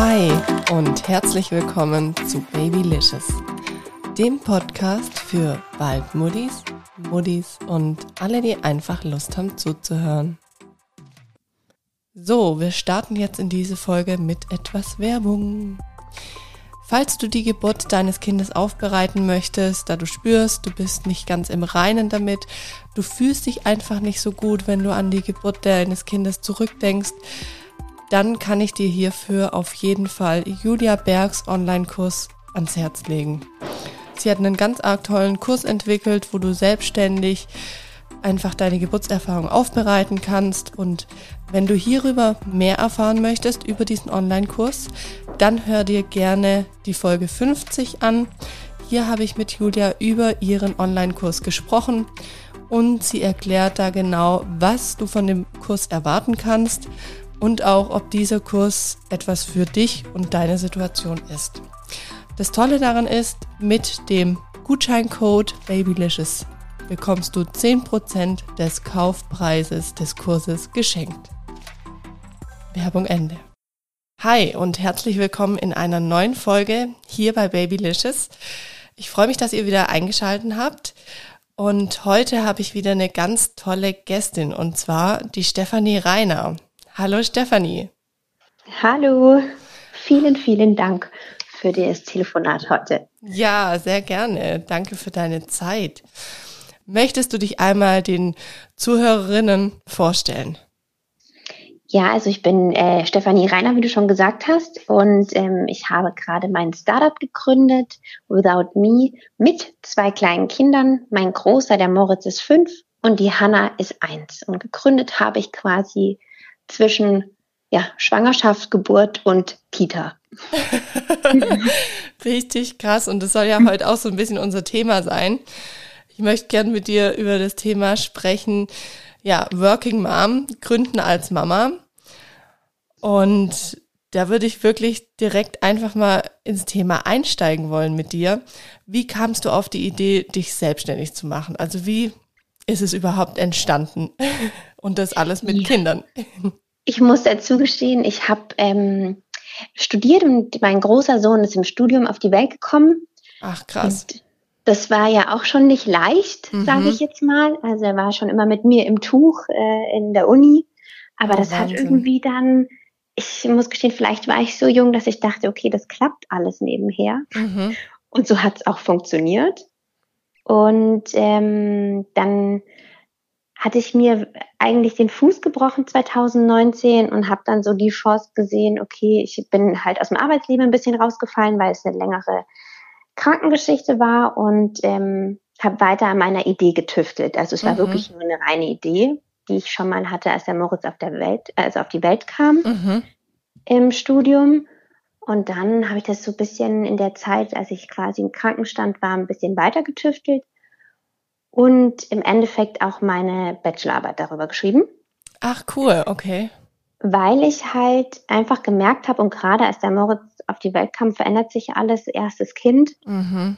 Hi und herzlich willkommen zu Babylicious, dem Podcast für Waldmuddis, Muddis und alle, die einfach Lust haben zuzuhören. So, wir starten jetzt in diese Folge mit etwas Werbung. Falls du die Geburt deines Kindes aufbereiten möchtest, da du spürst, du bist nicht ganz im Reinen damit, du fühlst dich einfach nicht so gut, wenn du an die Geburt deines Kindes zurückdenkst, dann kann ich dir hierfür auf jeden Fall Julia Bergs Online-Kurs ans Herz legen. Sie hat einen ganz arg tollen Kurs entwickelt, wo du selbstständig einfach deine Geburtserfahrung aufbereiten kannst. Und wenn du hierüber mehr erfahren möchtest, über diesen Online-Kurs, dann hör dir gerne die Folge 50 an. Hier habe ich mit Julia über ihren Online-Kurs gesprochen und sie erklärt da genau, was du von dem Kurs erwarten kannst und auch, ob dieser Kurs etwas für dich und deine Situation ist. Das Tolle daran ist, mit dem Gutscheincode Babylicious bekommst du 10% des Kaufpreises des Kurses geschenkt. Werbung Ende. Hi und herzlich willkommen in einer neuen Folge hier bei Babylicious. Ich freue mich, dass ihr wieder eingeschaltet habt. Und heute habe ich wieder eine ganz tolle Gästin und zwar die Stefanie Reiner. Hallo Stefanie. Hallo, vielen, vielen Dank für das Telefonat heute. Ja, sehr gerne. Danke für deine Zeit. Möchtest du dich einmal den Zuhörerinnen vorstellen? Ja, also ich bin äh, Stefanie Reiner, wie du schon gesagt hast, und ähm, ich habe gerade mein Startup gegründet, Without Me, mit zwei kleinen Kindern. Mein Großer, der Moritz, ist fünf und die Hanna ist eins. Und gegründet habe ich quasi zwischen ja, Schwangerschaft, Geburt und Kita. Richtig krass. Und das soll ja heute auch so ein bisschen unser Thema sein. Ich möchte gern mit dir über das Thema sprechen. Ja, Working Mom, Gründen als Mama. Und da würde ich wirklich direkt einfach mal ins Thema einsteigen wollen mit dir. Wie kamst du auf die Idee, dich selbstständig zu machen? Also wie ist es überhaupt entstanden? Und das alles mit ja. Kindern. Ich muss dazu gestehen, ich habe ähm, studiert und mein großer Sohn ist im Studium auf die Welt gekommen. Ach krass. Und das war ja auch schon nicht leicht, mhm. sage ich jetzt mal. Also er war schon immer mit mir im Tuch äh, in der Uni. Aber oh, das Wahnsinn. hat irgendwie dann, ich muss gestehen, vielleicht war ich so jung, dass ich dachte, okay, das klappt alles nebenher. Mhm. Und so hat es auch funktioniert. Und ähm, dann hatte ich mir eigentlich den Fuß gebrochen 2019 und habe dann so die Chance gesehen, okay, ich bin halt aus dem Arbeitsleben ein bisschen rausgefallen, weil es eine längere Krankengeschichte war und ähm, habe weiter an meiner Idee getüftelt. Also es war mhm. wirklich nur eine reine Idee, die ich schon mal hatte, als der Moritz auf der Welt, also auf die Welt kam mhm. im Studium. Und dann habe ich das so ein bisschen in der Zeit, als ich quasi im Krankenstand war, ein bisschen weiter getüftelt und im Endeffekt auch meine Bachelorarbeit darüber geschrieben. Ach cool, okay. Weil ich halt einfach gemerkt habe und gerade als der Moritz auf die Welt kam, verändert sich alles. Erstes Kind. Mhm.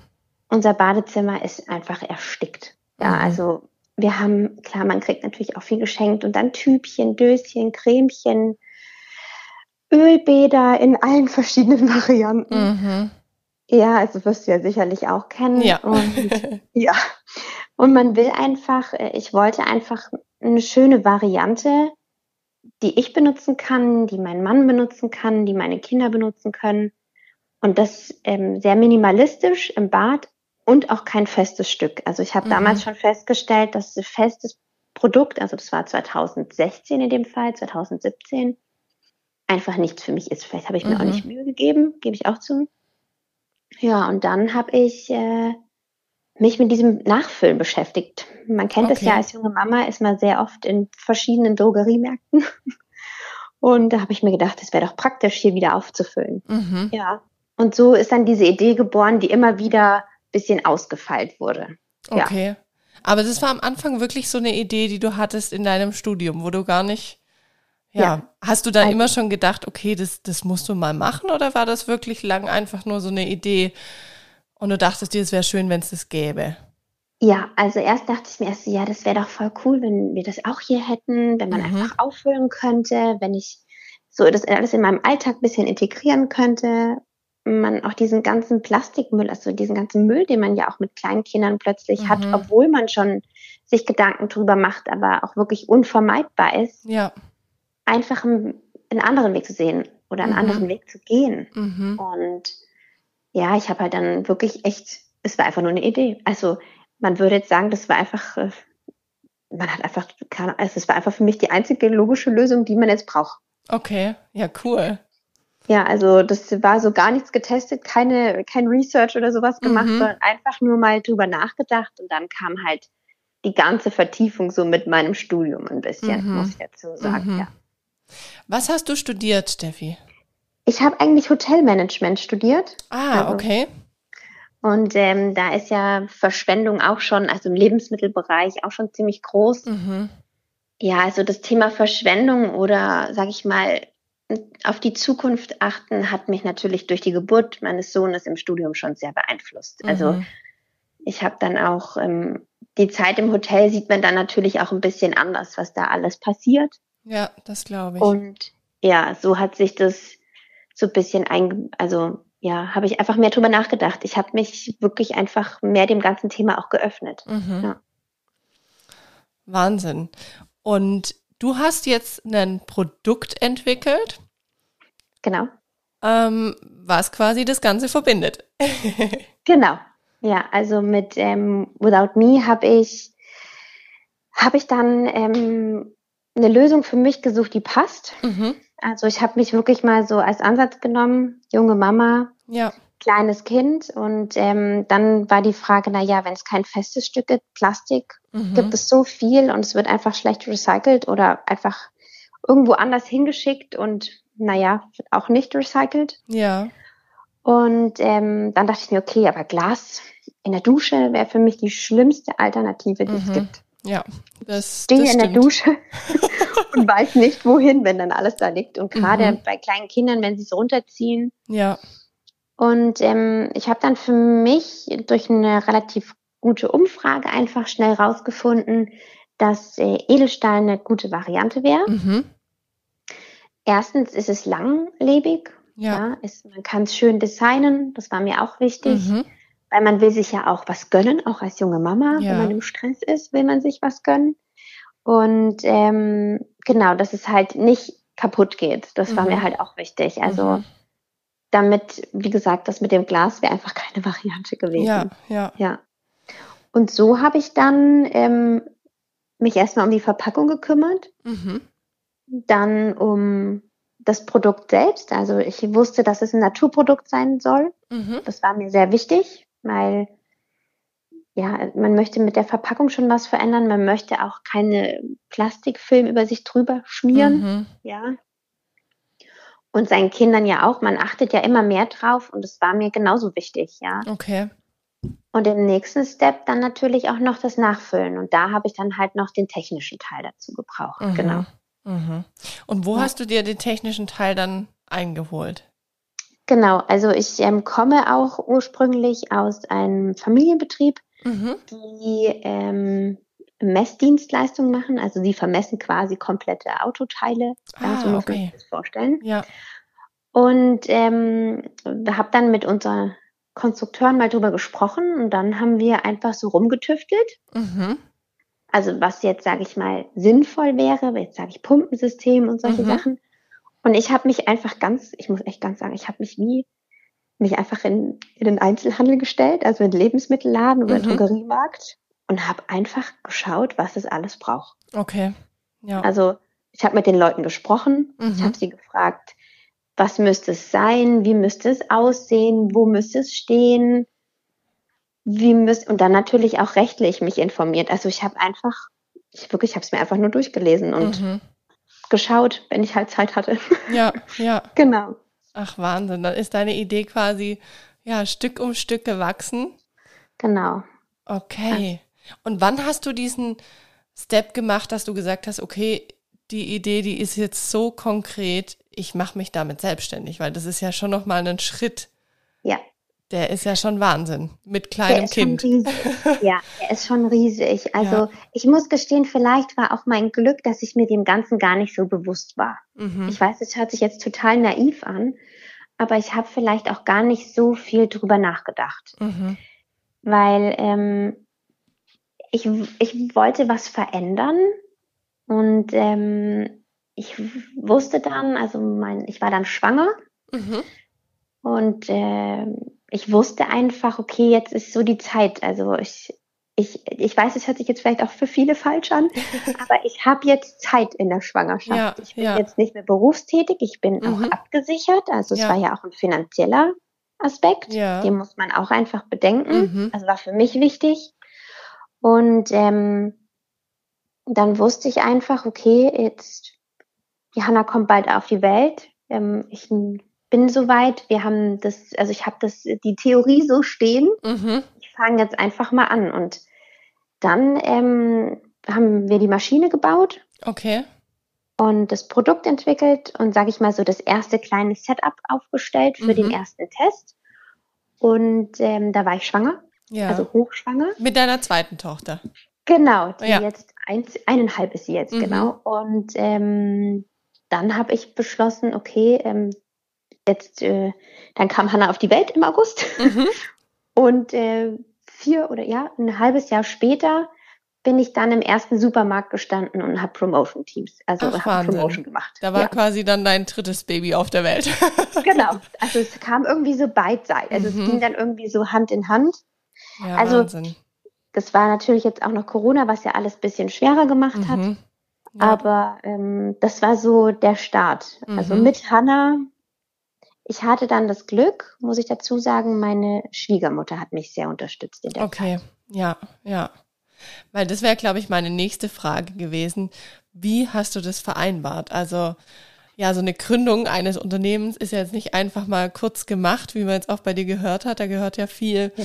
Unser Badezimmer ist einfach erstickt. Ja, mhm. also wir haben, klar, man kriegt natürlich auch viel geschenkt und dann Tübchen, Döschen, Cremchen, Ölbäder in allen verschiedenen Varianten. Mhm. Ja, also wirst du ja sicherlich auch kennen. Ja. Und, ja. Und man will einfach, äh, ich wollte einfach eine schöne Variante, die ich benutzen kann, die mein Mann benutzen kann, die meine Kinder benutzen können. Und das ähm, sehr minimalistisch im Bad und auch kein festes Stück. Also ich habe mhm. damals schon festgestellt, dass ein festes Produkt, also das war 2016 in dem Fall, 2017, einfach nichts für mich ist. Vielleicht habe ich mir mhm. auch nicht Mühe gegeben, gebe ich auch zu. Ja, und dann habe ich äh, mich mit diesem Nachfüllen beschäftigt. Man kennt es ja als junge Mama, ist man sehr oft in verschiedenen Drogeriemärkten. Und da habe ich mir gedacht, es wäre doch praktisch, hier wieder aufzufüllen. Mhm. Ja. Und so ist dann diese Idee geboren, die immer wieder ein bisschen ausgefeilt wurde. Okay. Ja. Aber das war am Anfang wirklich so eine Idee, die du hattest in deinem Studium, wo du gar nicht, ja, ja. hast du da also, immer schon gedacht, okay, das, das musst du mal machen oder war das wirklich lang einfach nur so eine Idee, und du dachtest dir, es wäre schön, wenn es das gäbe. Ja, also erst dachte ich mir erst, ja, das wäre doch voll cool, wenn wir das auch hier hätten, wenn man mhm. einfach auffüllen könnte, wenn ich so das alles in meinem Alltag ein bisschen integrieren könnte. Man auch diesen ganzen Plastikmüll, also diesen ganzen Müll, den man ja auch mit kleinen Kindern plötzlich mhm. hat, obwohl man schon sich Gedanken drüber macht, aber auch wirklich unvermeidbar ist. Ja. Einfach einen, einen anderen Weg zu sehen oder einen mhm. anderen Weg zu gehen. Mhm. Und ja, ich habe halt dann wirklich echt, es war einfach nur eine Idee. Also man würde jetzt sagen, das war einfach, äh, man hat einfach, keine, also es war einfach für mich die einzige logische Lösung, die man jetzt braucht. Okay, ja, cool. Ja, also das war so gar nichts getestet, keine, kein Research oder sowas gemacht, mhm. sondern einfach nur mal drüber nachgedacht und dann kam halt die ganze Vertiefung so mit meinem Studium ein bisschen, mhm. muss ich dazu sagen, mhm. ja. Was hast du studiert, Steffi? Ich habe eigentlich Hotelmanagement studiert. Ah, also, okay. Und ähm, da ist ja Verschwendung auch schon, also im Lebensmittelbereich auch schon ziemlich groß. Mhm. Ja, also das Thema Verschwendung oder, sag ich mal, auf die Zukunft achten, hat mich natürlich durch die Geburt meines Sohnes im Studium schon sehr beeinflusst. Also mhm. ich habe dann auch ähm, die Zeit im Hotel sieht man dann natürlich auch ein bisschen anders, was da alles passiert. Ja, das glaube ich. Und ja, so hat sich das so ein bisschen ein, also ja, habe ich einfach mehr drüber nachgedacht. Ich habe mich wirklich einfach mehr dem ganzen Thema auch geöffnet. Mhm. Ja. Wahnsinn. Und du hast jetzt ein Produkt entwickelt. Genau. Ähm, was quasi das Ganze verbindet. genau. Ja, also mit ähm, Without Me habe ich, hab ich dann ähm, eine Lösung für mich gesucht, die passt. Mhm. Also ich habe mich wirklich mal so als Ansatz genommen, junge Mama, ja. kleines Kind. Und ähm, dann war die Frage, na ja, wenn es kein festes Stück gibt, Plastik, mhm. gibt es so viel und es wird einfach schlecht recycelt oder einfach irgendwo anders hingeschickt und naja, auch nicht recycelt. Ja. Und ähm, dann dachte ich mir, okay, aber Glas in der Dusche wäre für mich die schlimmste Alternative, die mhm. es gibt. Ja, das stehe das in der Dusche und weiß nicht wohin, wenn dann alles da liegt. Und gerade mhm. bei kleinen Kindern, wenn sie es runterziehen. Ja. Und ähm, ich habe dann für mich durch eine relativ gute Umfrage einfach schnell rausgefunden, dass äh, Edelstahl eine gute Variante wäre. Mhm. Erstens ist es langlebig. Ja. ja ist, man kann es schön designen. Das war mir auch wichtig. Mhm weil man will sich ja auch was gönnen, auch als junge Mama, ja. wenn man im Stress ist, will man sich was gönnen. Und ähm, genau, dass es halt nicht kaputt geht. Das mhm. war mir mhm. halt auch wichtig. Also mhm. damit, wie gesagt, das mit dem Glas wäre einfach keine Variante gewesen. Ja, ja. ja. Und so habe ich dann ähm, mich erstmal um die Verpackung gekümmert, mhm. dann um das Produkt selbst. Also ich wusste, dass es ein Naturprodukt sein soll. Mhm. Das war mir sehr wichtig weil ja, man möchte mit der Verpackung schon was verändern. Man möchte auch keine Plastikfilm über sich drüber schmieren. Mhm. Ja. Und seinen Kindern ja auch. Man achtet ja immer mehr drauf und es war mir genauso wichtig, ja. Okay. Und im nächsten Step dann natürlich auch noch das Nachfüllen. Und da habe ich dann halt noch den technischen Teil dazu gebraucht. Mhm. Genau. Mhm. Und wo ja. hast du dir den technischen Teil dann eingeholt? Genau, also ich ähm, komme auch ursprünglich aus einem Familienbetrieb, mhm. die ähm, Messdienstleistungen machen. Also sie vermessen quasi komplette Autoteile. Ah, so muss okay. man sich das vorstellen. Ja. Und ähm, habe dann mit unseren Konstrukteuren mal drüber gesprochen und dann haben wir einfach so rumgetüftelt. Mhm. Also was jetzt, sage ich mal, sinnvoll wäre, jetzt sage ich Pumpensystem und solche mhm. Sachen. Und ich habe mich einfach ganz, ich muss echt ganz sagen, ich habe mich wie mich einfach in, in den Einzelhandel gestellt, also in den Lebensmittelladen oder mhm. Drogeriemarkt und habe einfach geschaut, was es alles braucht. Okay. Ja. Also ich habe mit den Leuten gesprochen, mhm. ich habe sie gefragt, was müsste es sein, wie müsste es aussehen, wo müsste es stehen, wie müsste und dann natürlich auch rechtlich mich informiert. Also ich habe einfach, ich wirklich, habe es mir einfach nur durchgelesen und mhm geschaut, wenn ich halt Zeit hatte. Ja, ja. genau. Ach Wahnsinn, dann ist deine Idee quasi ja Stück um Stück gewachsen. Genau. Okay. Und wann hast du diesen Step gemacht, dass du gesagt hast, okay, die Idee, die ist jetzt so konkret, ich mache mich damit selbstständig, weil das ist ja schon noch mal ein Schritt. Ja. Der ist ja schon Wahnsinn mit kleinem Kind. ja, er ist schon riesig. Also ja. ich muss gestehen, vielleicht war auch mein Glück, dass ich mir dem Ganzen gar nicht so bewusst war. Mhm. Ich weiß, es hört sich jetzt total naiv an, aber ich habe vielleicht auch gar nicht so viel drüber nachgedacht. Mhm. Weil ähm, ich, ich wollte was verändern und ähm, ich wusste dann, also mein, ich war dann schwanger mhm. und äh, ich wusste einfach, okay, jetzt ist so die Zeit. Also ich, ich, ich weiß, es hört sich jetzt vielleicht auch für viele falsch an, aber ich habe jetzt Zeit in der Schwangerschaft. Ja, ich bin ja. jetzt nicht mehr berufstätig, ich bin mhm. auch abgesichert. Also es ja. war ja auch ein finanzieller Aspekt, den muss man auch einfach bedenken. Mhm. Also war für mich wichtig. Und ähm, dann wusste ich einfach, okay, jetzt Johanna kommt bald auf die Welt. Ähm, ich bin soweit. Wir haben das, also ich habe das, die Theorie so stehen. Mhm. Ich fange jetzt einfach mal an. Und dann ähm, haben wir die Maschine gebaut. Okay. Und das Produkt entwickelt und sage ich mal so das erste kleine Setup aufgestellt für mhm. den ersten Test. Und ähm, da war ich schwanger. Ja. Also hochschwanger. Mit deiner zweiten Tochter. Genau, die ja. jetzt eins, eineinhalb ist sie jetzt, mhm. genau. Und ähm, dann habe ich beschlossen, okay, ähm, jetzt, äh, dann kam Hannah auf die Welt im August. Mhm. Und äh, vier oder ja, ein halbes Jahr später bin ich dann im ersten Supermarkt gestanden und habe Promotion Teams, also habe Promotion gemacht. Da war ja. quasi dann dein drittes Baby auf der Welt. genau. Also es kam irgendwie so beidseitig. Also mhm. es ging dann irgendwie so Hand in Hand. Ja, also Wahnsinn. das war natürlich jetzt auch noch Corona, was ja alles bisschen schwerer gemacht mhm. hat. Ja. Aber ähm, das war so der Start. Also mhm. Also mit Hannah ich hatte dann das Glück, muss ich dazu sagen, meine Schwiegermutter hat mich sehr unterstützt in der okay. Zeit. Okay, ja, ja. Weil das wäre, glaube ich, meine nächste Frage gewesen. Wie hast du das vereinbart? Also, ja, so eine Gründung eines Unternehmens ist ja jetzt nicht einfach mal kurz gemacht, wie man jetzt auch bei dir gehört hat. Da gehört ja viel ja.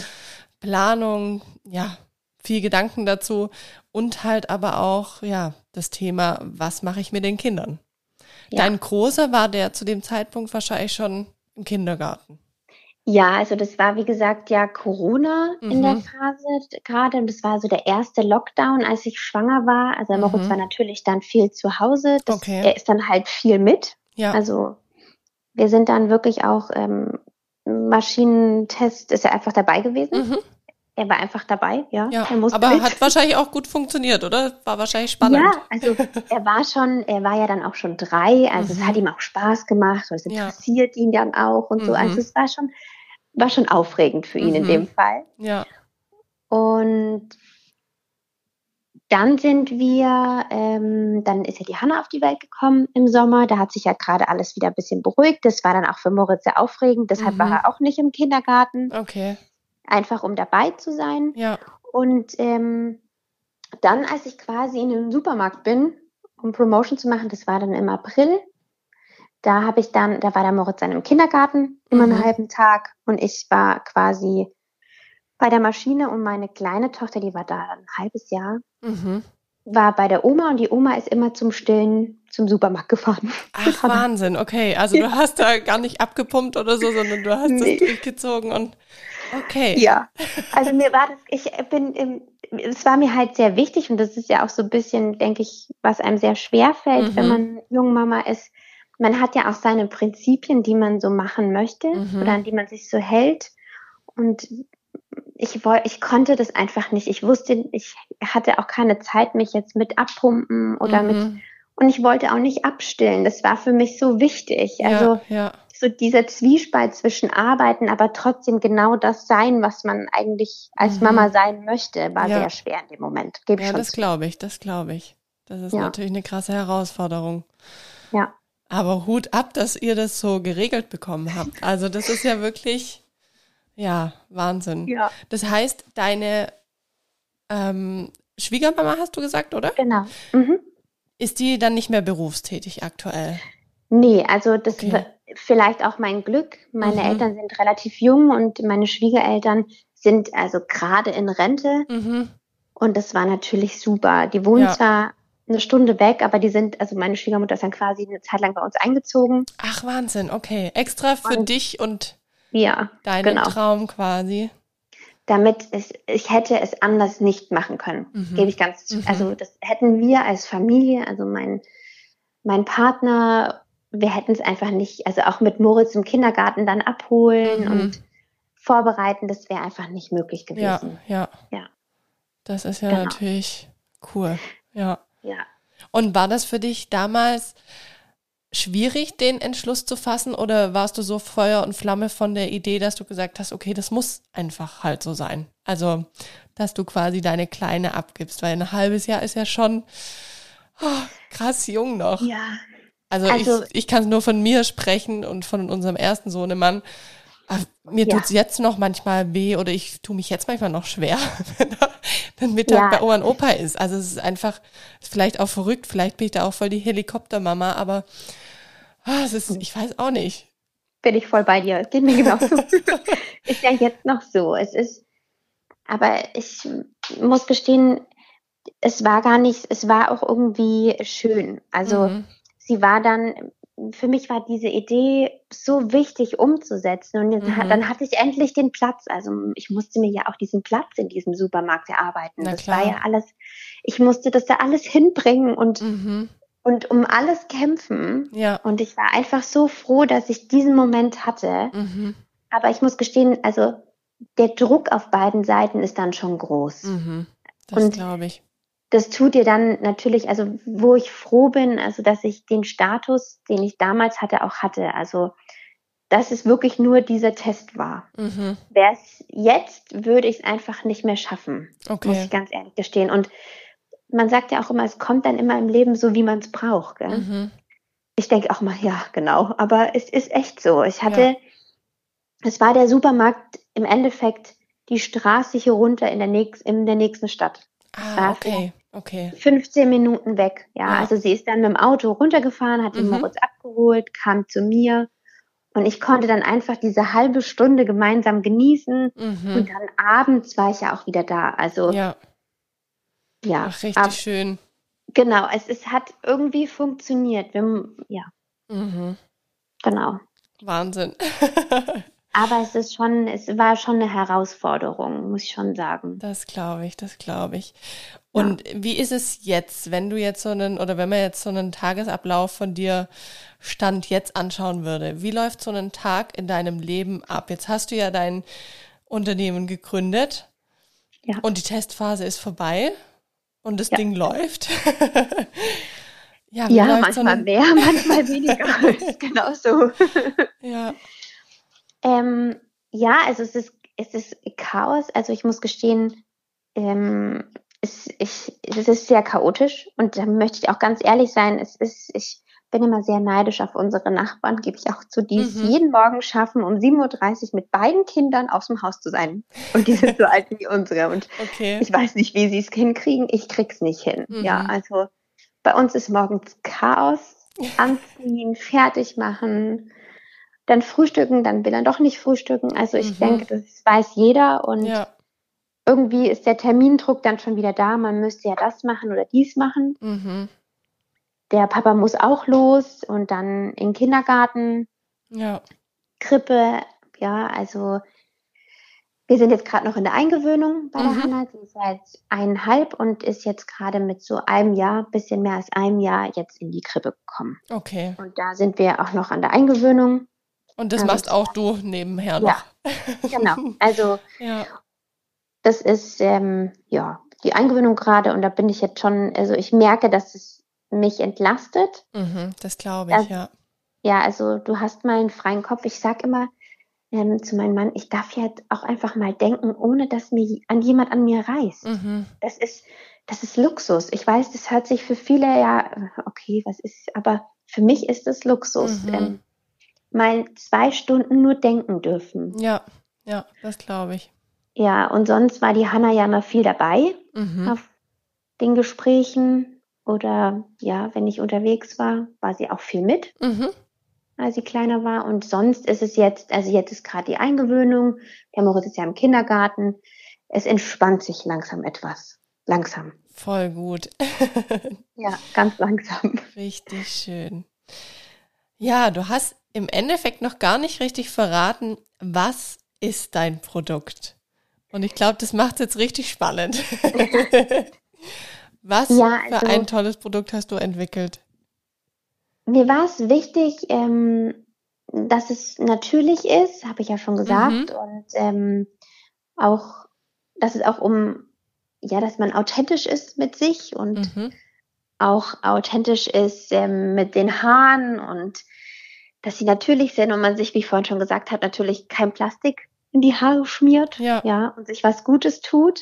Planung, ja, viel Gedanken dazu und halt aber auch, ja, das Thema, was mache ich mit den Kindern? Ja. Dein Großer war der zu dem Zeitpunkt wahrscheinlich schon im Kindergarten? Ja, also das war wie gesagt ja Corona mhm. in der mhm. Phase gerade und das war so der erste Lockdown, als ich schwanger war. Also Moritz mhm. war natürlich dann viel zu Hause. Das, okay. Er ist dann halt viel mit. Ja. Also wir sind dann wirklich auch ähm, Maschinentest ist er einfach dabei gewesen. Mhm er war einfach dabei, ja. ja aber mit. hat wahrscheinlich auch gut funktioniert, oder? War wahrscheinlich spannend. Ja, also er war schon, er war ja dann auch schon drei, also mhm. es hat ihm auch Spaß gemacht und es interessiert ja. ihn dann auch und mhm. so. Also es war schon, war schon aufregend für ihn mhm. in dem Fall. Ja. Und dann sind wir, ähm, dann ist ja die Hanna auf die Welt gekommen im Sommer. Da hat sich ja gerade alles wieder ein bisschen beruhigt. Das war dann auch für Moritz sehr aufregend. Deshalb war mhm. er auch nicht im Kindergarten. Okay einfach um dabei zu sein. Ja. Und ähm, dann, als ich quasi in den Supermarkt bin, um Promotion zu machen, das war dann im April, da habe ich dann, da war der Moritz dann im Kindergarten immer mhm. einen halben Tag und ich war quasi bei der Maschine und meine kleine Tochter, die war da ein halbes Jahr, mhm. war bei der Oma und die Oma ist immer zum Stillen zum Supermarkt gefahren. Ach, Wahnsinn, okay. Also ja. du hast da gar nicht abgepumpt oder so, sondern du hast nee. das durchgezogen und Okay. Ja, also mir war das, ich bin, es war mir halt sehr wichtig und das ist ja auch so ein bisschen, denke ich, was einem sehr schwer fällt, mhm. wenn man Jungmama ist. Man hat ja auch seine Prinzipien, die man so machen möchte mhm. oder an die man sich so hält. Und ich wollte, ich konnte das einfach nicht. Ich wusste, ich hatte auch keine Zeit, mich jetzt mit abpumpen oder mhm. mit, und ich wollte auch nicht abstillen. Das war für mich so wichtig. Ja, also, ja so dieser Zwiespalt zwischen Arbeiten, aber trotzdem genau das sein, was man eigentlich als mhm. Mama sein möchte, war ja. sehr schwer in dem Moment. Gebe ja, das glaube ich, das glaube ich. Das ist ja. natürlich eine krasse Herausforderung. Ja. Aber Hut ab, dass ihr das so geregelt bekommen habt. Also das ist ja wirklich, ja, Wahnsinn. Ja. Das heißt, deine ähm, Schwiegermama hast du gesagt, oder? Genau. Mhm. Ist die dann nicht mehr berufstätig aktuell? Nee, also das okay vielleicht auch mein Glück. Meine mhm. Eltern sind relativ jung und meine Schwiegereltern sind also gerade in Rente. Mhm. Und das war natürlich super. Die wohnen ja. zwar eine Stunde weg, aber die sind, also meine Schwiegermutter ist dann quasi eine Zeit lang bei uns eingezogen. Ach, Wahnsinn, okay. Extra für und, dich und Ja. Dein genau. Traum quasi. Damit es, ich hätte es anders nicht machen können. Mhm. Gebe ich ganz, mhm. also das hätten wir als Familie, also mein, mein Partner, wir hätten es einfach nicht, also auch mit Moritz im Kindergarten dann abholen mhm. und vorbereiten, das wäre einfach nicht möglich gewesen. Ja, ja. ja. Das ist ja genau. natürlich cool. Ja. Ja. Und war das für dich damals schwierig, den Entschluss zu fassen oder warst du so Feuer und Flamme von der Idee, dass du gesagt hast, okay, das muss einfach halt so sein? Also, dass du quasi deine Kleine abgibst, weil ein halbes Jahr ist ja schon oh, krass jung noch. Ja. Also, also ich, ich kann nur von mir sprechen und von unserem ersten Sohnemann. Ah, mir ja. tut's jetzt noch manchmal weh oder ich tue mich jetzt manchmal noch schwer, wenn, wenn Mittag ja. bei Oma und Opa ist. Also es ist einfach, ist vielleicht auch verrückt, vielleicht bin ich da auch voll die Helikoptermama, aber oh, es ist, ich weiß auch nicht. Bin ich voll bei dir. Geht mir genauso. ist ja jetzt noch so. Es ist, aber ich muss gestehen, es war gar nicht, es war auch irgendwie schön. Also mhm. Sie war dann für mich war diese Idee so wichtig umzusetzen. Und mhm. dann hatte ich endlich den Platz. Also ich musste mir ja auch diesen Platz in diesem Supermarkt erarbeiten. Na das klar. war ja alles, ich musste das da alles hinbringen und, mhm. und um alles kämpfen. Ja. Und ich war einfach so froh, dass ich diesen Moment hatte. Mhm. Aber ich muss gestehen, also der Druck auf beiden Seiten ist dann schon groß. Mhm. Das glaube ich das tut dir dann natürlich, also wo ich froh bin, also dass ich den Status, den ich damals hatte, auch hatte. Also dass es wirklich nur dieser Test war. Mhm. Wäre es jetzt, würde ich es einfach nicht mehr schaffen. Okay. Muss ich ganz ehrlich gestehen. Und man sagt ja auch immer, es kommt dann immer im Leben so, wie man es braucht. Gell? Mhm. Ich denke auch mal, ja, genau. Aber es ist echt so. Ich hatte, ja. es war der Supermarkt im Endeffekt die Straße hier runter in der, nächst, in der nächsten Stadt. Ah, okay, okay. 15 Minuten weg. Ja, ja, also sie ist dann mit dem Auto runtergefahren, hat den mhm. Moritz abgeholt, kam zu mir und ich konnte dann einfach diese halbe Stunde gemeinsam genießen mhm. und dann abends war ich ja auch wieder da. Also ja, ja Ach, richtig ab, schön. Genau, es, es hat irgendwie funktioniert. Wir, ja, mhm. genau. Wahnsinn. Aber es ist schon, es war schon eine Herausforderung, muss ich schon sagen. Das glaube ich, das glaube ich. Und ja. wie ist es jetzt, wenn du jetzt so einen, oder wenn man jetzt so einen Tagesablauf von dir Stand jetzt anschauen würde? Wie läuft so ein Tag in deinem Leben ab? Jetzt hast du ja dein Unternehmen gegründet. Ja. Und die Testphase ist vorbei. Und das ja. Ding läuft. ja, ja manchmal so mehr, manchmal weniger. genau so. ja. Ähm, ja, also es ist, es ist Chaos. Also ich muss gestehen, ähm, es, ich, es ist sehr chaotisch und da möchte ich auch ganz ehrlich sein, es ist, ich bin immer sehr neidisch auf unsere Nachbarn, gebe ich auch zu, die es mhm. jeden Morgen schaffen, um 7.30 Uhr mit beiden Kindern aus dem Haus zu sein. Und die sind so alt wie unsere. Und okay. ich weiß nicht, wie sie es hinkriegen. Ich krieg's nicht hin. Mhm. Ja, also bei uns ist morgens Chaos. Anziehen, fertig machen, dann frühstücken, dann will er doch nicht frühstücken. Also ich mhm. denke, das weiß jeder und ja. irgendwie ist der Termindruck dann schon wieder da. Man müsste ja das machen oder dies machen. Mhm. Der Papa muss auch los und dann in den Kindergarten, ja. Krippe, ja, also wir sind jetzt gerade noch in der Eingewöhnung bei der mhm. Hanna. Sie ist seit eineinhalb und ist jetzt gerade mit so einem Jahr, bisschen mehr als einem Jahr, jetzt in die Krippe gekommen. Okay. Und da sind wir auch noch an der Eingewöhnung. Und das machst auch du nebenher noch. Ja, genau. Also ja. das ist ähm, ja die Eingewöhnung gerade und da bin ich jetzt schon, also ich merke, dass es mich entlastet. Mhm, das glaube ich, also, ja. Ja, also du hast mal einen freien Kopf. Ich sag immer ähm, zu meinem Mann, ich darf jetzt auch einfach mal denken, ohne dass mir an jemand an mir reißt. Mhm. Das ist, das ist Luxus. Ich weiß, das hört sich für viele ja, okay, was ist, aber für mich ist es Luxus. Mhm. Ähm, mal zwei Stunden nur denken dürfen. Ja, ja, das glaube ich. Ja, und sonst war die Hanna ja immer viel dabei mhm. auf den Gesprächen oder ja, wenn ich unterwegs war, war sie auch viel mit, mhm. als sie kleiner war. Und sonst ist es jetzt, also jetzt ist gerade die Eingewöhnung, der Moritz ist ja im Kindergarten. Es entspannt sich langsam etwas. Langsam. Voll gut. ja, ganz langsam. Richtig schön. Ja, du hast im Endeffekt noch gar nicht richtig verraten, was ist dein Produkt? Und ich glaube, das macht es jetzt richtig spannend. was ja, also, für ein tolles Produkt hast du entwickelt? Mir war es wichtig, ähm, dass es natürlich ist, habe ich ja schon gesagt, mhm. und ähm, auch, dass es auch um, ja, dass man authentisch ist mit sich und mhm. auch authentisch ist ähm, mit den Haaren und dass sie natürlich sind und man sich, wie ich vorhin schon gesagt habe, natürlich kein Plastik in die Haare schmiert, ja, ja und sich was Gutes tut.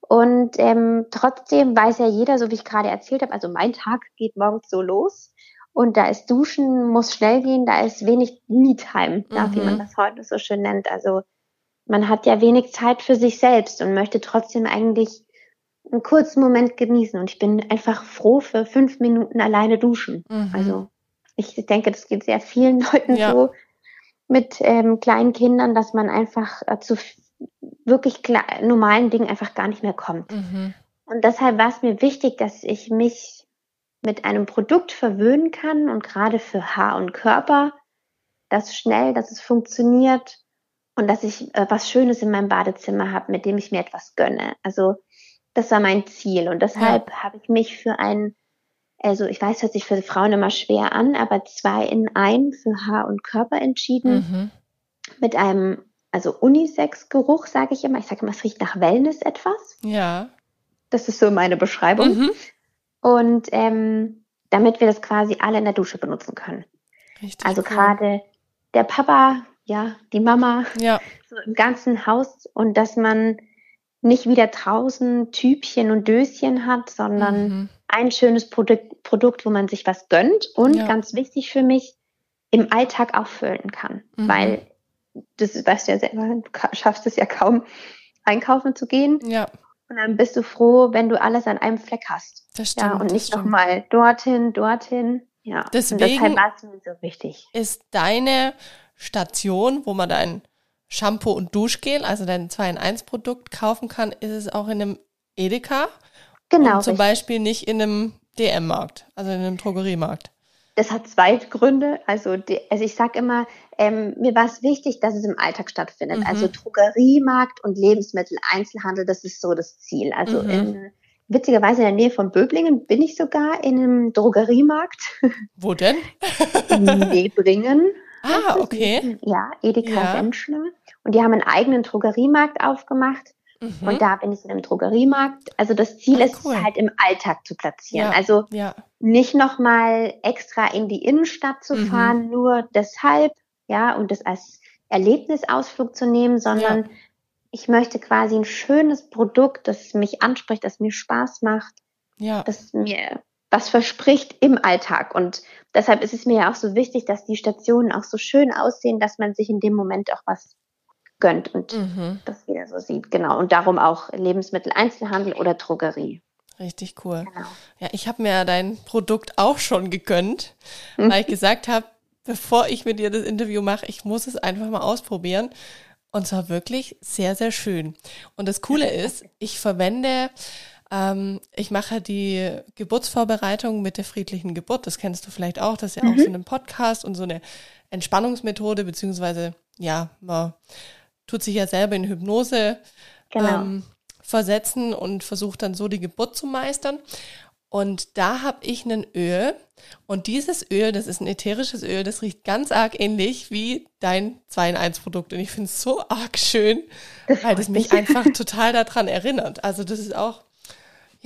Und ähm, trotzdem weiß ja jeder, so wie ich gerade erzählt habe, also mein Tag geht morgens so los und da ist Duschen, muss schnell gehen, da ist wenig Me-Time, mhm. wie man mhm. das heute so schön nennt. Also man hat ja wenig Zeit für sich selbst und möchte trotzdem eigentlich einen kurzen Moment genießen. Und ich bin einfach froh für fünf Minuten alleine duschen. Mhm. Also ich denke, das geht sehr vielen Leuten ja. so mit ähm, kleinen Kindern, dass man einfach äh, zu wirklich normalen Dingen einfach gar nicht mehr kommt. Mhm. Und deshalb war es mir wichtig, dass ich mich mit einem Produkt verwöhnen kann und gerade für Haar und Körper, das schnell, dass es funktioniert und dass ich äh, was Schönes in meinem Badezimmer habe, mit dem ich mir etwas gönne. Also das war mein Ziel und deshalb ja. habe ich mich für ein also ich weiß, hört sich für Frauen immer schwer an, aber zwei in ein für Haar und Körper entschieden. Mhm. Mit einem, also Unisex-Geruch, sage ich immer. Ich sage immer, es riecht nach Wellness etwas. Ja. Das ist so meine Beschreibung. Mhm. Und ähm, damit wir das quasi alle in der Dusche benutzen können. Richtig also gerade der Papa, ja, die Mama, ja. so im ganzen Haus und dass man nicht wieder draußen Tübchen und Döschen hat, sondern mhm ein schönes Produkt, Produkt, wo man sich was gönnt und ja. ganz wichtig für mich, im Alltag auffüllen kann. Mhm. Weil, das weißt du ja selber, du schaffst es ja kaum, einkaufen zu gehen. Ja. Und dann bist du froh, wenn du alles an einem Fleck hast. Das stimmt. Ja, und nicht nochmal dorthin, dorthin. Ja. Deswegen und deshalb war es mir so wichtig. Ist deine Station, wo man dein Shampoo und Duschgel, also dein 2 in 1 Produkt kaufen kann, ist es auch in einem Edeka? Genau. Und zum richtig. Beispiel nicht in einem DM-Markt, also in einem Drogeriemarkt. Das hat zwei Gründe. Also, die, also ich sage immer, ähm, mir war es wichtig, dass es im Alltag stattfindet. Mhm. Also Drogeriemarkt und Lebensmitteleinzelhandel, das ist so das Ziel. Also mhm. in, witzigerweise in der Nähe von Böblingen bin ich sogar in einem Drogeriemarkt. Wo denn? in Nebringen. Ah, okay. Ja, Edeka ja. Senschler. Und die haben einen eigenen Drogeriemarkt aufgemacht. Mhm. Und da bin ich in einem Drogeriemarkt. Also das Ziel ah, ist cool. halt im Alltag zu platzieren. Ja, also ja. nicht nochmal extra in die Innenstadt zu mhm. fahren, nur deshalb, ja, und das als Erlebnisausflug zu nehmen, sondern ja. ich möchte quasi ein schönes Produkt, das mich anspricht, das mir Spaß macht, ja. das mir was verspricht im Alltag. Und deshalb ist es mir ja auch so wichtig, dass die Stationen auch so schön aussehen, dass man sich in dem Moment auch was gönnt und mhm. das jeder so sieht. Genau. Und darum auch Lebensmitteleinzelhandel oder Drogerie. Richtig cool. Genau. Ja, ich habe mir dein Produkt auch schon gegönnt, mhm. weil ich gesagt habe, bevor ich mit dir das Interview mache, ich muss es einfach mal ausprobieren. Und zwar wirklich sehr, sehr schön. Und das Coole ist, ich verwende, ähm, ich mache die Geburtsvorbereitung mit der friedlichen Geburt. Das kennst du vielleicht auch. Das ist ja mhm. auch so ein Podcast und so eine Entspannungsmethode, beziehungsweise, ja, man tut sich ja selber in Hypnose genau. ähm, versetzen und versucht dann so die Geburt zu meistern. Und da habe ich ein Öl und dieses Öl, das ist ein ätherisches Öl, das riecht ganz arg ähnlich wie dein 2 in 1 Produkt. Und ich finde es so arg schön, das weil das mich einfach total daran erinnert. Also das ist auch,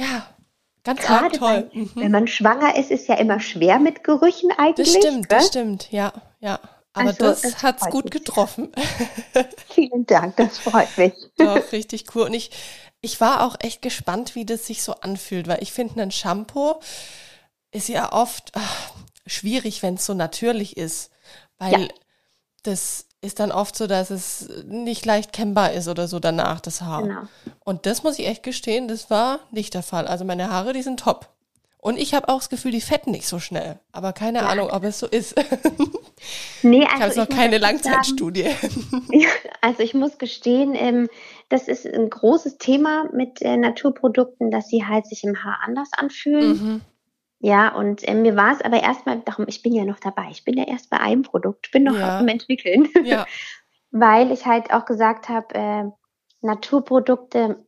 ja, ganz Gerade toll. Wenn, mhm. wenn man schwanger ist, ist ja immer schwer mit Gerüchen eigentlich. Das stimmt, das stimmt, ja, ja. Aber also, das, das hat's gut mich. getroffen. Vielen Dank, das freut mich. Doch, richtig cool. Und ich, ich war auch echt gespannt, wie das sich so anfühlt, weil ich finde, ein Shampoo ist ja oft ach, schwierig, wenn es so natürlich ist, weil ja. das ist dann oft so, dass es nicht leicht kennbar ist oder so danach, das Haar. Genau. Und das muss ich echt gestehen, das war nicht der Fall. Also meine Haare, die sind top. Und ich habe auch das Gefühl, die fetten nicht so schnell. Aber keine ja. Ahnung, ob es so ist. Nee, also ich habe noch keine Langzeitstudie. Sagen, also ich muss gestehen, ähm, das ist ein großes Thema mit äh, Naturprodukten, dass sie halt sich im Haar anders anfühlen. Mhm. Ja, und äh, mir war es aber erstmal, darum, ich bin ja noch dabei. Ich bin ja erst bei einem Produkt, bin noch ja. am entwickeln. Ja. Weil ich halt auch gesagt habe, äh, Naturprodukte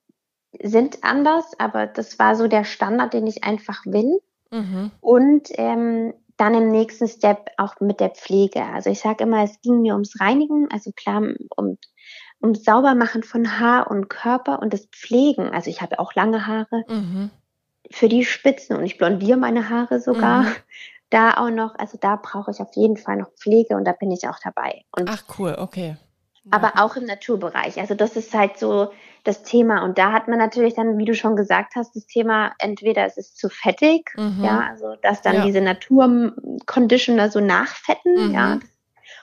sind anders, aber das war so der Standard, den ich einfach will. Mhm. Und ähm, dann im nächsten Step auch mit der Pflege. Also ich sage immer, es ging mir ums Reinigen, also klar um, um Saubermachen von Haar und Körper und das Pflegen. Also ich habe auch lange Haare mhm. Für die Spitzen und ich blondiere meine Haare sogar. Mhm. Da auch noch, also da brauche ich auf jeden Fall noch Pflege und da bin ich auch dabei. Und Ach cool, okay. Ja. Aber auch im Naturbereich. Also das ist halt so das Thema. Und da hat man natürlich dann, wie du schon gesagt hast, das Thema, entweder es ist zu fettig, mhm. ja, also dass dann ja. diese Naturconditioner so nachfetten, mhm. ja,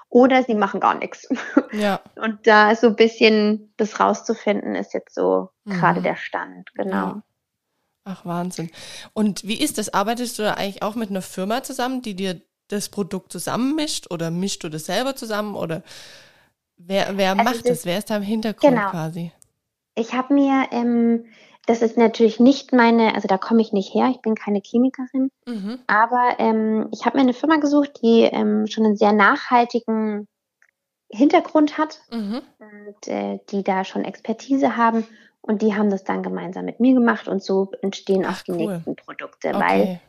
oder sie machen gar nichts. Ja. Und da so ein bisschen das rauszufinden, ist jetzt so mhm. gerade der Stand, genau. Ach, Wahnsinn. Und wie ist das? Arbeitest du da eigentlich auch mit einer Firma zusammen, die dir das Produkt zusammenmischt oder mischt du das selber zusammen oder Wer, wer also macht das? Wer ist da im Hintergrund genau. quasi? Ich habe mir, ähm, das ist natürlich nicht meine, also da komme ich nicht her, ich bin keine Chemikerin, mhm. aber ähm, ich habe mir eine Firma gesucht, die ähm, schon einen sehr nachhaltigen Hintergrund hat mhm. und äh, die da schon Expertise haben und die haben das dann gemeinsam mit mir gemacht und so entstehen Ach, auch die cool. nächsten Produkte, okay. weil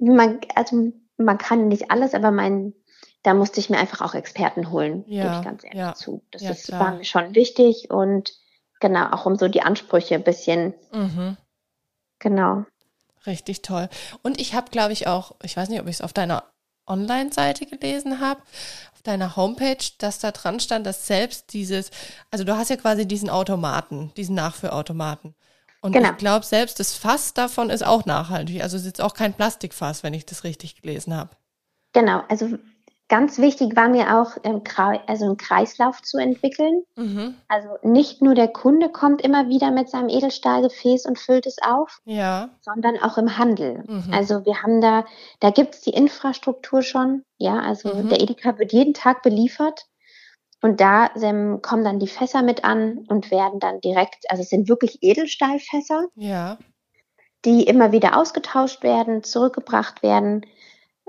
man, also man kann nicht alles, aber mein da musste ich mir einfach auch Experten holen, ja, gebe ich ganz ehrlich ja, zu. Das ja, ist, war mir schon wichtig und genau, auch um so die Ansprüche ein bisschen. Mhm. Genau. Richtig toll. Und ich habe, glaube ich, auch, ich weiß nicht, ob ich es auf deiner Online-Seite gelesen habe, deiner Homepage, dass da dran stand, dass selbst dieses, also du hast ja quasi diesen Automaten, diesen Nachführautomaten. Und genau. ich glaube, selbst das Fass davon ist auch nachhaltig. Also es ist jetzt auch kein Plastikfass, wenn ich das richtig gelesen habe. Genau, also Ganz wichtig war mir auch, also einen Kreislauf zu entwickeln. Mhm. Also nicht nur der Kunde kommt immer wieder mit seinem Edelstahlgefäß und füllt es auf, ja. sondern auch im Handel. Mhm. Also wir haben da, da gibt es die Infrastruktur schon. Ja, also mhm. der Edeka wird jeden Tag beliefert. Und da ähm, kommen dann die Fässer mit an und werden dann direkt, also es sind wirklich Edelstahlfässer, ja. die immer wieder ausgetauscht werden, zurückgebracht werden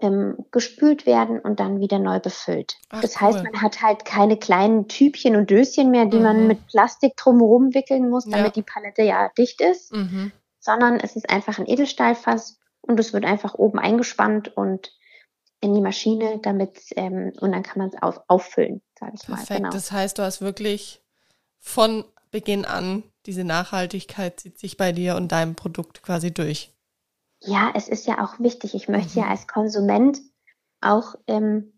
ähm, gespült werden und dann wieder neu befüllt. Ach, das heißt, cool. man hat halt keine kleinen Tübchen und Döschen mehr, die mhm. man mit Plastik drumherum wickeln muss, damit ja. die Palette ja dicht ist, mhm. sondern es ist einfach ein Edelstahlfass und es wird einfach oben eingespannt und in die Maschine, damit ähm, und dann kann man es auf, auffüllen, sage ich Perfekt. mal. Genau. Das heißt, du hast wirklich von Beginn an diese Nachhaltigkeit zieht sich bei dir und deinem Produkt quasi durch ja, es ist ja auch wichtig. Ich möchte mhm. ja als Konsument auch ähm,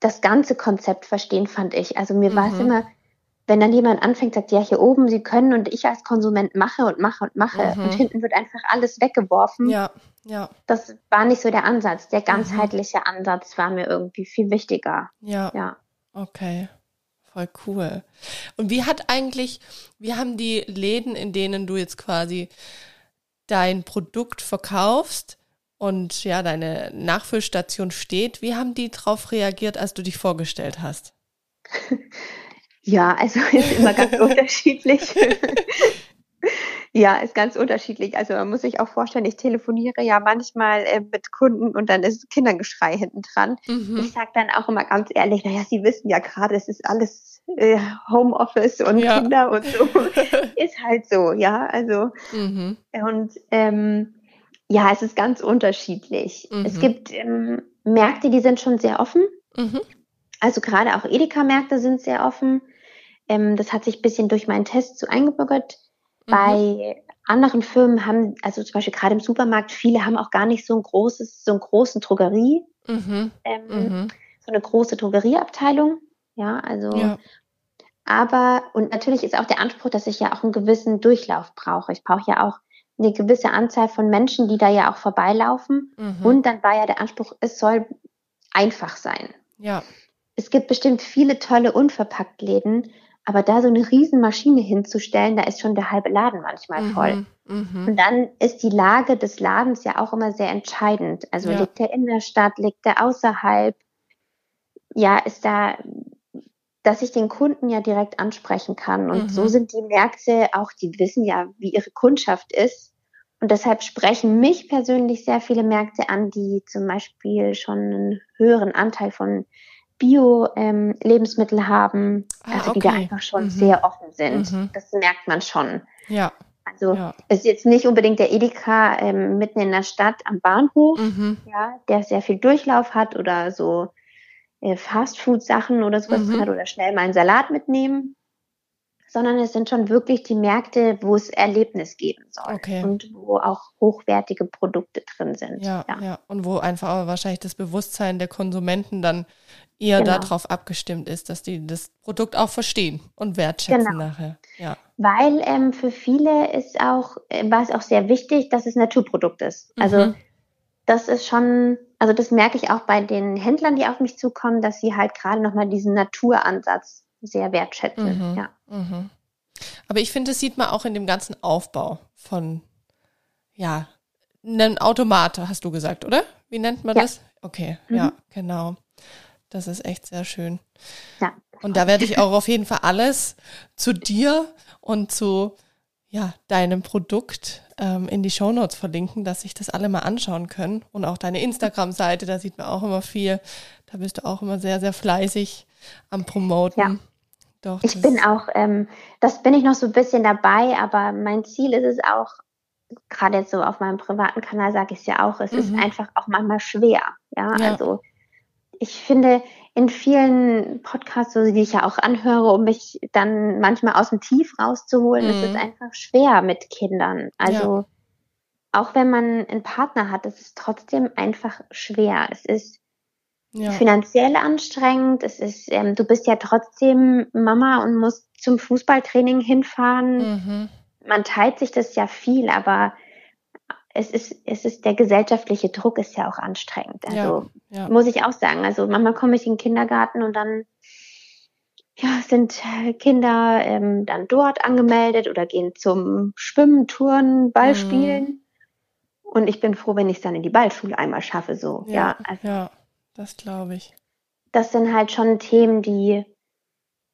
das ganze Konzept verstehen, fand ich. Also mir mhm. war es immer, wenn dann jemand anfängt, sagt, ja, hier oben, Sie können und ich als Konsument mache und mache und mache mhm. und hinten wird einfach alles weggeworfen. Ja, ja. Das war nicht so der Ansatz. Der mhm. ganzheitliche Ansatz war mir irgendwie viel wichtiger. Ja. Ja. Okay. Voll cool. Und wie hat eigentlich, wie haben die Läden, in denen du jetzt quasi dein Produkt verkaufst und ja, deine Nachfüllstation steht, wie haben die darauf reagiert, als du dich vorgestellt hast? Ja, also ist immer ganz unterschiedlich. Ja, ist ganz unterschiedlich. Also man muss sich auch vorstellen, ich telefoniere ja manchmal äh, mit Kunden und dann ist Kindergeschrei hinten dran. Mhm. Ich sage dann auch immer ganz ehrlich, naja, Sie wissen ja gerade, es ist alles äh, Homeoffice und ja. Kinder und so. ist halt so, ja. Also mhm. und ähm, ja, es ist ganz unterschiedlich. Mhm. Es gibt ähm, Märkte, die sind schon sehr offen. Mhm. Also gerade auch Edeka-Märkte sind sehr offen. Ähm, das hat sich ein bisschen durch meinen Test so eingebürgert. Mhm. Bei anderen Firmen haben, also zum Beispiel gerade im Supermarkt, viele haben auch gar nicht so ein großes, so einen großen Drogerie, mhm. Ähm, mhm. so eine große Drogerieabteilung. Ja, also ja. aber und natürlich ist auch der Anspruch, dass ich ja auch einen gewissen Durchlauf brauche. Ich brauche ja auch eine gewisse Anzahl von Menschen, die da ja auch vorbeilaufen. Mhm. Und dann war ja der Anspruch, es soll einfach sein. Ja. Es gibt bestimmt viele tolle Unverpacktläden, aber da so eine Riesenmaschine hinzustellen, da ist schon der halbe Laden manchmal mhm, voll. Mhm, und dann ist die Lage des Ladens ja auch immer sehr entscheidend. Also ja. liegt der in der Stadt, liegt der außerhalb? Ja, ist da, dass ich den Kunden ja direkt ansprechen kann. Und mhm. so sind die Märkte auch, die wissen ja, wie ihre Kundschaft ist. und deshalb sprechen mich persönlich sehr viele Märkte an, die zum Beispiel schon einen höheren Anteil von Bio-Lebensmittel ähm, haben, ah, also okay. die da einfach schon mhm. sehr offen sind. Mhm. Das merkt man schon. Ja. Also ja. es ist jetzt nicht unbedingt der Edeka ähm, mitten in der Stadt am Bahnhof, mhm. ja, der sehr viel Durchlauf hat oder so Fastfood-Sachen oder sowas mhm. hat oder schnell mal einen Salat mitnehmen sondern es sind schon wirklich die Märkte, wo es Erlebnis geben soll okay. und wo auch hochwertige Produkte drin sind. Ja, ja, ja. Und wo einfach aber wahrscheinlich das Bewusstsein der Konsumenten dann eher genau. darauf abgestimmt ist, dass die das Produkt auch verstehen und wertschätzen genau. nachher. Ja. Weil ähm, für viele ist auch, äh, war es auch sehr wichtig, dass es Naturprodukt ist. Also mhm. Das ist schon, also das merke ich auch bei den Händlern, die auf mich zukommen, dass sie halt gerade nochmal diesen Naturansatz sehr wertschätzen. Mhm. Ja. Mhm. Aber ich finde, das sieht man auch in dem ganzen Aufbau von, ja, einem Automat, hast du gesagt, oder? Wie nennt man ja. das? Okay, mhm. ja, genau. Das ist echt sehr schön. Ja. Und da werde ich auch auf jeden Fall alles zu dir und zu ja, deinem Produkt ähm, in die Shownotes verlinken, dass sich das alle mal anschauen können. Und auch deine Instagram-Seite, da sieht man auch immer viel. Da bist du auch immer sehr, sehr fleißig am Promoten. Ja. Doch, ich bin auch, ähm, das bin ich noch so ein bisschen dabei, aber mein Ziel ist es auch, gerade jetzt so auf meinem privaten Kanal sage ich es ja auch, es mhm. ist einfach auch manchmal schwer. Ja? ja, also ich finde in vielen Podcasts, die ich ja auch anhöre, um mich dann manchmal aus dem Tief rauszuholen, mhm. ist es mhm. einfach schwer mit Kindern. Also ja. auch wenn man einen Partner hat, ist es trotzdem einfach schwer. Es ist ja. finanziell anstrengend. Es ist, ähm, du bist ja trotzdem Mama und musst zum Fußballtraining hinfahren. Mhm. Man teilt sich das ja viel, aber es ist, es ist der gesellschaftliche Druck ist ja auch anstrengend. Also ja, ja. muss ich auch sagen. Also manchmal komme ich in den Kindergarten und dann ja, sind Kinder ähm, dann dort angemeldet oder gehen zum Schwimmen, Touren, Ballspielen. Mhm. Und ich bin froh, wenn ich es dann in die Ballschule einmal schaffe. So, ja, ja also ja. Das glaube ich. Das sind halt schon Themen, die,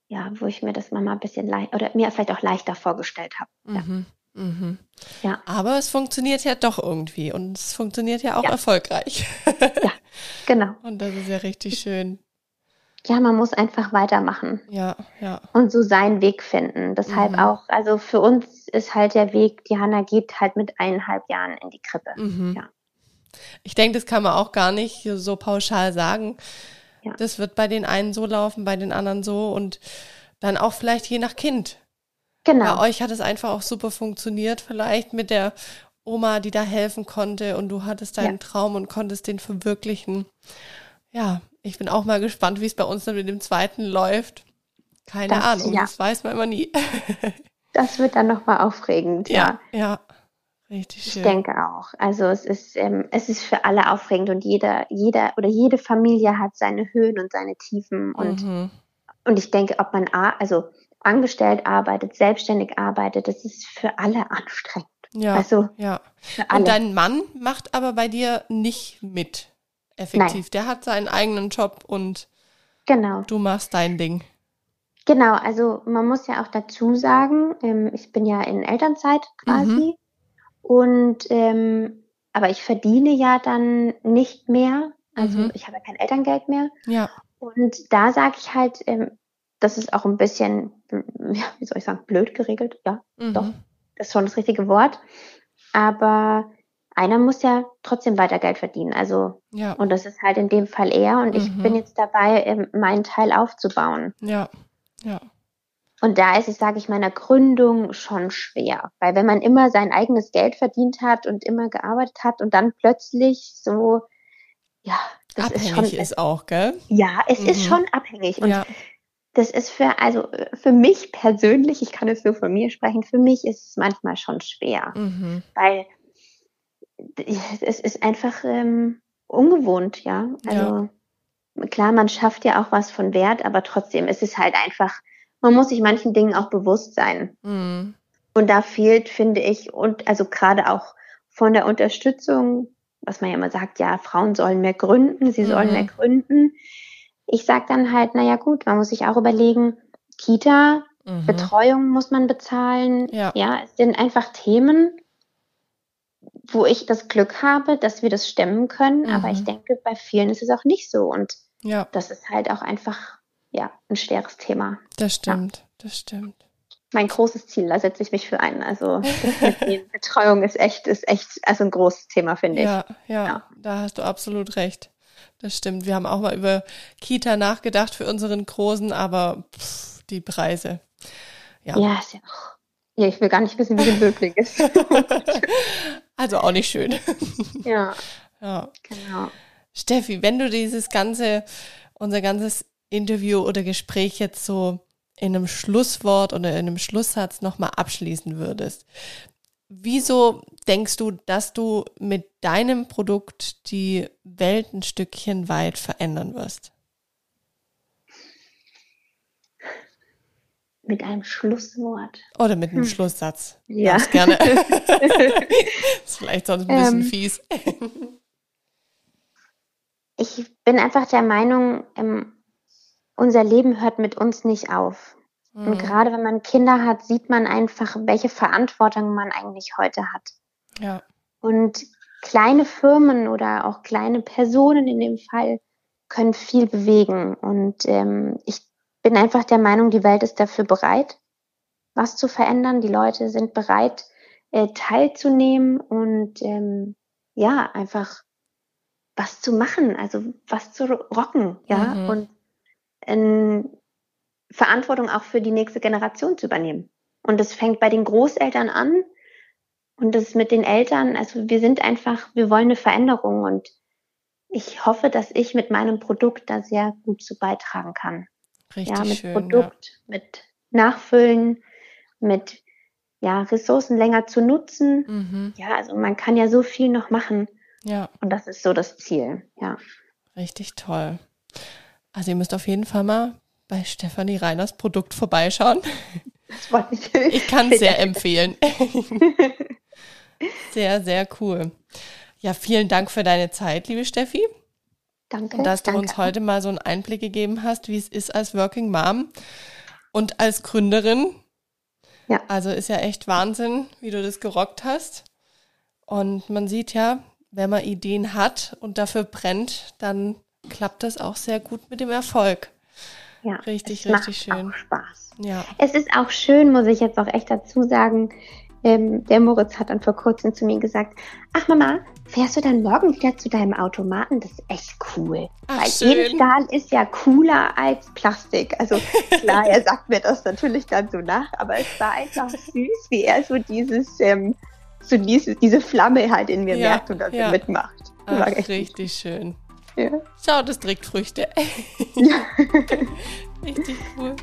ja, wo ich mir das mal ein bisschen leicht oder mir vielleicht auch leichter vorgestellt habe. Mhm. Ja. Mhm. ja. Aber es funktioniert ja doch irgendwie und es funktioniert ja auch ja. erfolgreich. ja, genau. Und das ist ja richtig schön. Ja, man muss einfach weitermachen. Ja, ja. Und so seinen Weg finden. Deshalb mhm. auch, also für uns ist halt der Weg, die Hanna geht halt mit eineinhalb Jahren in die Krippe. Mhm. Ja. Ich denke, das kann man auch gar nicht so pauschal sagen. Ja. Das wird bei den einen so laufen, bei den anderen so und dann auch vielleicht je nach Kind. Genau. Bei euch hat es einfach auch super funktioniert, vielleicht mit der Oma, die da helfen konnte und du hattest deinen ja. Traum und konntest den verwirklichen. Ja, ich bin auch mal gespannt, wie es bei uns dann mit dem zweiten läuft. Keine das, Ahnung, ja. das weiß man immer nie. das wird dann nochmal aufregend, ja. Ja, ja. Richtig schön. Ich denke auch. Also es ist, ähm, es ist für alle aufregend und jeder, jeder oder jede Familie hat seine Höhen und seine Tiefen und, mhm. und ich denke, ob man also angestellt arbeitet, selbstständig arbeitet, das ist für alle anstrengend. Ja, also ja. Und dein Mann macht aber bei dir nicht mit, effektiv. Nein. Der hat seinen eigenen Job und genau. du machst dein Ding. Genau, also man muss ja auch dazu sagen, ähm, ich bin ja in Elternzeit quasi. Mhm. Und ähm, aber ich verdiene ja dann nicht mehr. Also mhm. ich habe ja kein Elterngeld mehr. Ja. Und da sage ich halt, ähm, das ist auch ein bisschen, ja, wie soll ich sagen, blöd geregelt. Ja, mhm. doch. Das ist schon das richtige Wort. Aber einer muss ja trotzdem weiter Geld verdienen. Also, ja. und das ist halt in dem Fall er. Und ich mhm. bin jetzt dabei, ähm, meinen Teil aufzubauen. Ja, ja. Und da ist es, sage ich, meiner Gründung schon schwer. Weil wenn man immer sein eigenes Geld verdient hat und immer gearbeitet hat und dann plötzlich so, ja, das abhängig ist, schon, ist auch, gell? Ja, es mhm. ist schon abhängig. Und ja. Das ist für, also für mich persönlich, ich kann es nur von mir sprechen, für mich ist es manchmal schon schwer. Mhm. Weil es ist einfach ähm, ungewohnt, ja. Also ja. klar, man schafft ja auch was von Wert, aber trotzdem ist es halt einfach man muss sich manchen Dingen auch bewusst sein. Mhm. Und da fehlt, finde ich, und also gerade auch von der Unterstützung, was man ja immer sagt, ja, Frauen sollen mehr gründen, sie sollen mhm. mehr gründen. Ich sage dann halt, naja gut, man muss sich auch überlegen, Kita, mhm. Betreuung muss man bezahlen. Ja. ja, es sind einfach Themen, wo ich das Glück habe, dass wir das stemmen können. Mhm. Aber ich denke, bei vielen ist es auch nicht so. Und ja. das ist halt auch einfach ja, ein schweres Thema. Das stimmt, ja. das stimmt. Mein großes Ziel, da setze ich mich für ein. Also Betreuung ist echt, ist echt also ein großes Thema, finde ich. Ja, ja, ja, da hast du absolut recht. Das stimmt. Wir haben auch mal über Kita nachgedacht für unseren Großen, aber pff, die Preise. Ja, ja ist ja auch. Ja, ich will gar nicht wissen, wie viel möglich ist. also auch nicht schön. Ja. Ja. Genau. Steffi, wenn du dieses ganze, unser ganzes Interview oder Gespräch jetzt so in einem Schlusswort oder in einem Schlusssatz nochmal abschließen würdest, wieso denkst du, dass du mit deinem Produkt die Welt ein Stückchen weit verändern wirst? Mit einem Schlusswort. Oder mit einem hm. Schlusssatz. Ja. Ganz gerne. ist vielleicht sonst ein bisschen ähm, fies. ich bin einfach der Meinung, ähm, unser Leben hört mit uns nicht auf. Mhm. Und gerade wenn man Kinder hat, sieht man einfach, welche Verantwortung man eigentlich heute hat. Ja. Und kleine Firmen oder auch kleine Personen in dem Fall können viel bewegen. Und ähm, ich bin einfach der Meinung, die Welt ist dafür bereit, was zu verändern. Die Leute sind bereit, äh, teilzunehmen und ähm, ja, einfach was zu machen, also was zu rocken, ja. Mhm. Und ähm, Verantwortung auch für die nächste Generation zu übernehmen. Und das fängt bei den Großeltern an und das mit den Eltern. Also wir sind einfach, wir wollen eine Veränderung und ich hoffe, dass ich mit meinem Produkt da sehr gut zu beitragen kann. Richtig ja, mit schön, Produkt, ja. mit Nachfüllen, mit ja, Ressourcen länger zu nutzen. Mhm. Ja, also man kann ja so viel noch machen. Ja. Und das ist so das Ziel, ja. Richtig toll. Also ihr müsst auf jeden Fall mal bei Stefanie Reiners Produkt vorbeischauen. Ich, ich kann es sehr empfehlen. sehr, sehr cool. Ja, vielen Dank für deine Zeit, liebe Steffi. Danke. Und dass du danke. uns heute mal so einen Einblick gegeben hast, wie es ist als Working Mom und als Gründerin. Ja. Also ist ja echt Wahnsinn, wie du das gerockt hast. Und man sieht ja, wenn man Ideen hat und dafür brennt, dann klappt das auch sehr gut mit dem Erfolg. Ja, richtig, richtig schön. Auch Spaß. Ja. Es ist auch schön, muss ich jetzt auch echt dazu sagen. Ähm, der Moritz hat dann vor kurzem zu mir gesagt: Ach Mama, fährst du dann morgen wieder zu deinem Automaten? Das ist echt cool. Ach, Weil schön. Edelstahl ist ja cooler als Plastik. Also klar, er sagt mir das natürlich dann so nach, aber es war einfach süß, wie er so dieses, ähm, so diese, diese Flamme halt in mir ja, merkt und dafür ja. mitmacht. Ach, richtig schön. Ja. Schau, das trägt Früchte. Ja. Richtig cool.